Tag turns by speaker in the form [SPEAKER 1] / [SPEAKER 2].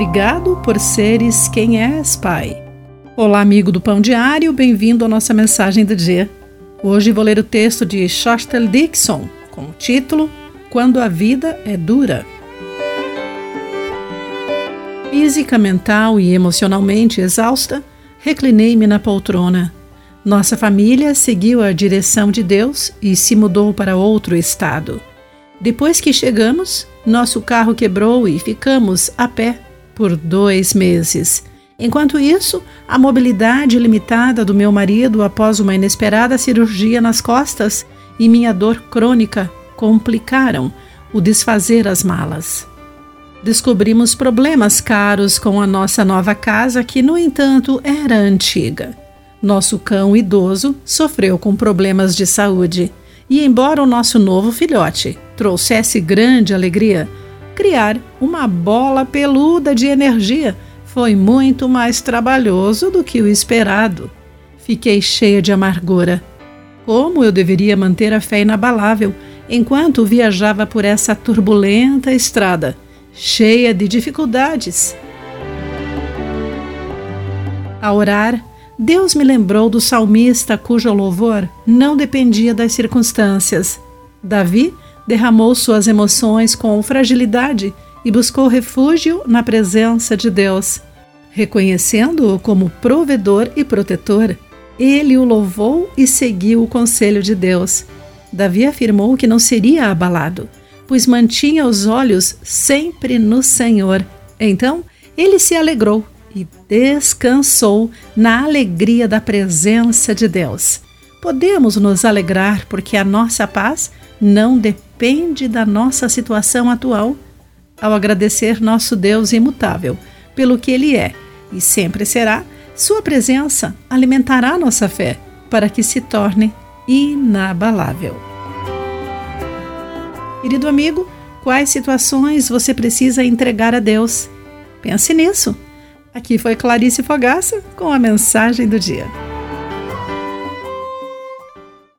[SPEAKER 1] Obrigado por seres quem és, Pai. Olá, amigo do Pão Diário, bem-vindo à nossa mensagem do dia. Hoje vou ler o texto de Shostel Dixon com o título Quando a Vida é Dura. Física, mental e emocionalmente exausta, reclinei-me na poltrona. Nossa família seguiu a direção de Deus e se mudou para outro estado. Depois que chegamos, nosso carro quebrou e ficamos a pé por dois meses. Enquanto isso, a mobilidade limitada do meu marido após uma inesperada cirurgia nas costas e minha dor crônica complicaram o desfazer as malas. Descobrimos problemas caros com a nossa nova casa, que, no entanto, era antiga. Nosso cão idoso sofreu com problemas de saúde. E, embora o nosso novo filhote trouxesse grande alegria, criar uma bola peluda de energia foi muito mais trabalhoso do que o esperado. Fiquei cheia de amargura. Como eu deveria manter a fé inabalável enquanto viajava por essa turbulenta estrada, cheia de dificuldades? A orar, Deus me lembrou do salmista cujo louvor não dependia das circunstâncias. Davi derramou suas emoções com fragilidade e buscou refúgio na presença de Deus. Reconhecendo-o como provedor e protetor, ele o louvou e seguiu o conselho de Deus. Davi afirmou que não seria abalado, pois mantinha os olhos sempre no Senhor. Então ele se alegrou e descansou na alegria da presença de Deus. Podemos nos alegrar porque a nossa paz não depende da nossa situação atual ao agradecer nosso Deus imutável pelo que Ele é e sempre será, Sua presença alimentará nossa fé para que se torne inabalável. Querido amigo, quais situações você precisa entregar a Deus? Pense nisso. Aqui foi Clarice Fogaça com a mensagem do dia.